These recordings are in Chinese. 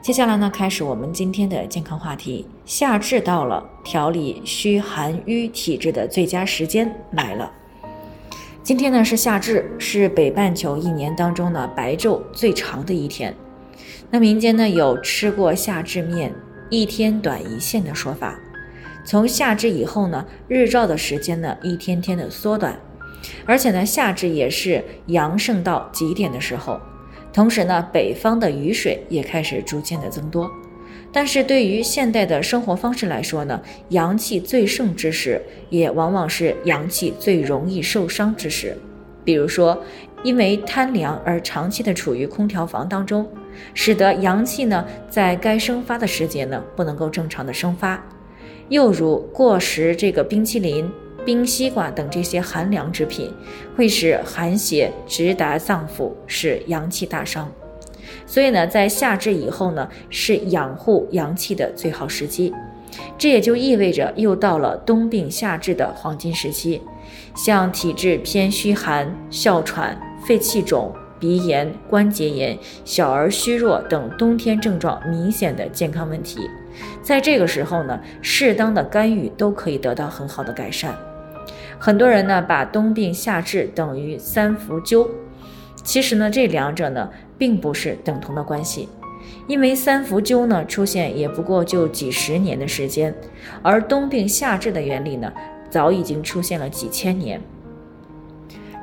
接下来呢，开始我们今天的健康话题。夏至到了，调理虚寒瘀体质的最佳时间来了。今天呢是夏至，是北半球一年当中呢白昼最长的一天。那民间呢有吃过夏至面，一天短一线的说法。从夏至以后呢，日照的时间呢一天天的缩短，而且呢夏至也是阳盛到极点的时候。同时呢，北方的雨水也开始逐渐的增多，但是对于现代的生活方式来说呢，阳气最盛之时，也往往是阳气最容易受伤之时。比如说，因为贪凉而长期的处于空调房当中，使得阳气呢在该生发的时节呢不能够正常的生发；又如过食这个冰淇淋。冰西瓜等这些寒凉之品，会使寒邪直达脏腑，使阳气大伤。所以呢，在夏至以后呢，是养护阳气的最好时机。这也就意味着又到了冬病夏治的黄金时期。像体质偏虚寒、哮喘、肺气肿、鼻炎、关节炎、小儿虚弱等冬天症状明显的健康问题，在这个时候呢，适当的干预都可以得到很好的改善。很多人呢把冬病夏治等于三伏灸，其实呢这两者呢并不是等同的关系，因为三伏灸呢出现也不过就几十年的时间，而冬病夏治的原理呢早已经出现了几千年。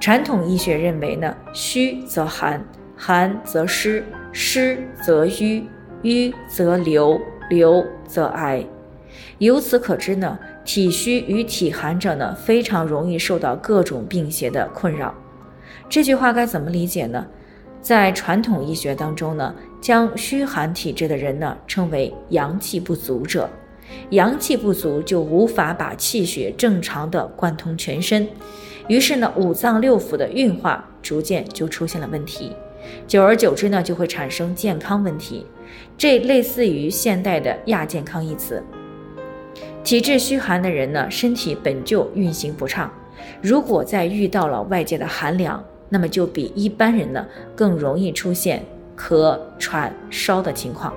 传统医学认为呢虚则寒，寒则湿，湿则瘀，瘀则流，流则癌。由此可知呢。体虚与体寒者呢，非常容易受到各种病邪的困扰。这句话该怎么理解呢？在传统医学当中呢，将虚寒体质的人呢称为阳气不足者。阳气不足就无法把气血正常的贯通全身，于是呢，五脏六腑的运化逐渐就出现了问题。久而久之呢，就会产生健康问题。这类似于现代的亚健康一词。体质虚寒的人呢，身体本就运行不畅，如果再遇到了外界的寒凉，那么就比一般人呢更容易出现咳喘烧的情况。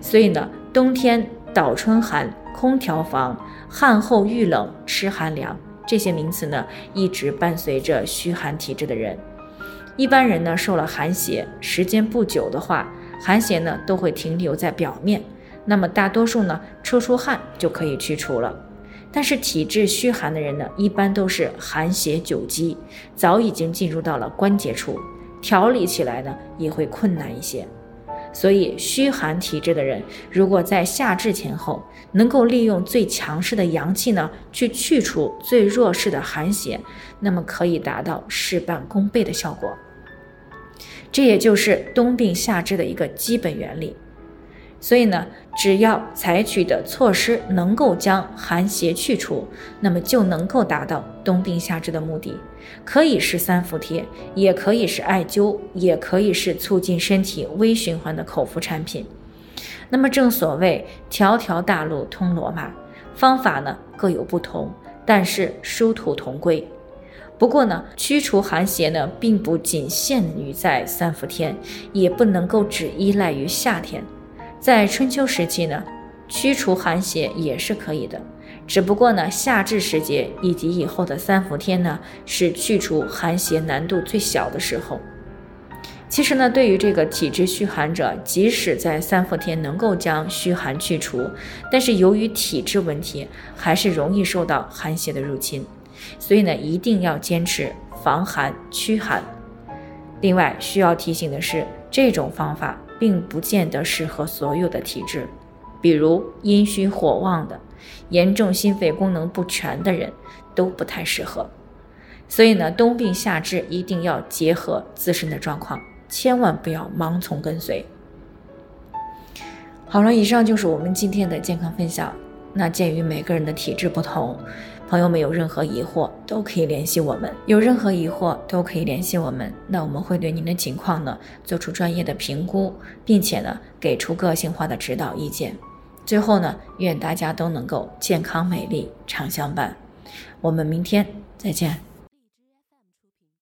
所以呢，冬天倒春寒、空调房、汗后遇冷、吃寒凉这些名词呢，一直伴随着虚寒体质的人。一般人呢，受了寒邪，时间不久的话，寒邪呢都会停留在表面。那么大多数呢，出出汗就可以去除了。但是体质虚寒的人呢，一般都是寒邪久积，早已经进入到了关节处，调理起来呢也会困难一些。所以虚寒体质的人，如果在夏至前后能够利用最强势的阳气呢，去去除最弱势的寒邪，那么可以达到事半功倍的效果。这也就是冬病夏治的一个基本原理。所以呢，只要采取的措施能够将寒邪去除，那么就能够达到冬病夏治的目的。可以是三伏贴，也可以是艾灸，也可以是促进身体微循环的口服产品。那么正所谓条条大路通罗马，方法呢各有不同，但是殊途同归。不过呢，驱除寒邪呢，并不仅限于在三伏天，也不能够只依赖于夏天。在春秋时期呢，驱除寒邪也是可以的，只不过呢，夏至时节以及以后的三伏天呢，是去除寒邪难度最小的时候。其实呢，对于这个体质虚寒者，即使在三伏天能够将虚寒去除，但是由于体质问题，还是容易受到寒邪的入侵，所以呢，一定要坚持防寒驱寒。另外需要提醒的是，这种方法。并不见得适合所有的体质，比如阴虚火旺的、严重心肺功能不全的人都不太适合。所以呢，冬病夏治一定要结合自身的状况，千万不要盲从跟随。好了，以上就是我们今天的健康分享。那鉴于每个人的体质不同，朋友们有任何疑惑都可以联系我们，有任何疑惑都可以联系我们。那我们会对您的情况呢做出专业的评估，并且呢给出个性化的指导意见。最后呢，愿大家都能够健康美丽常相伴。我们明天再见。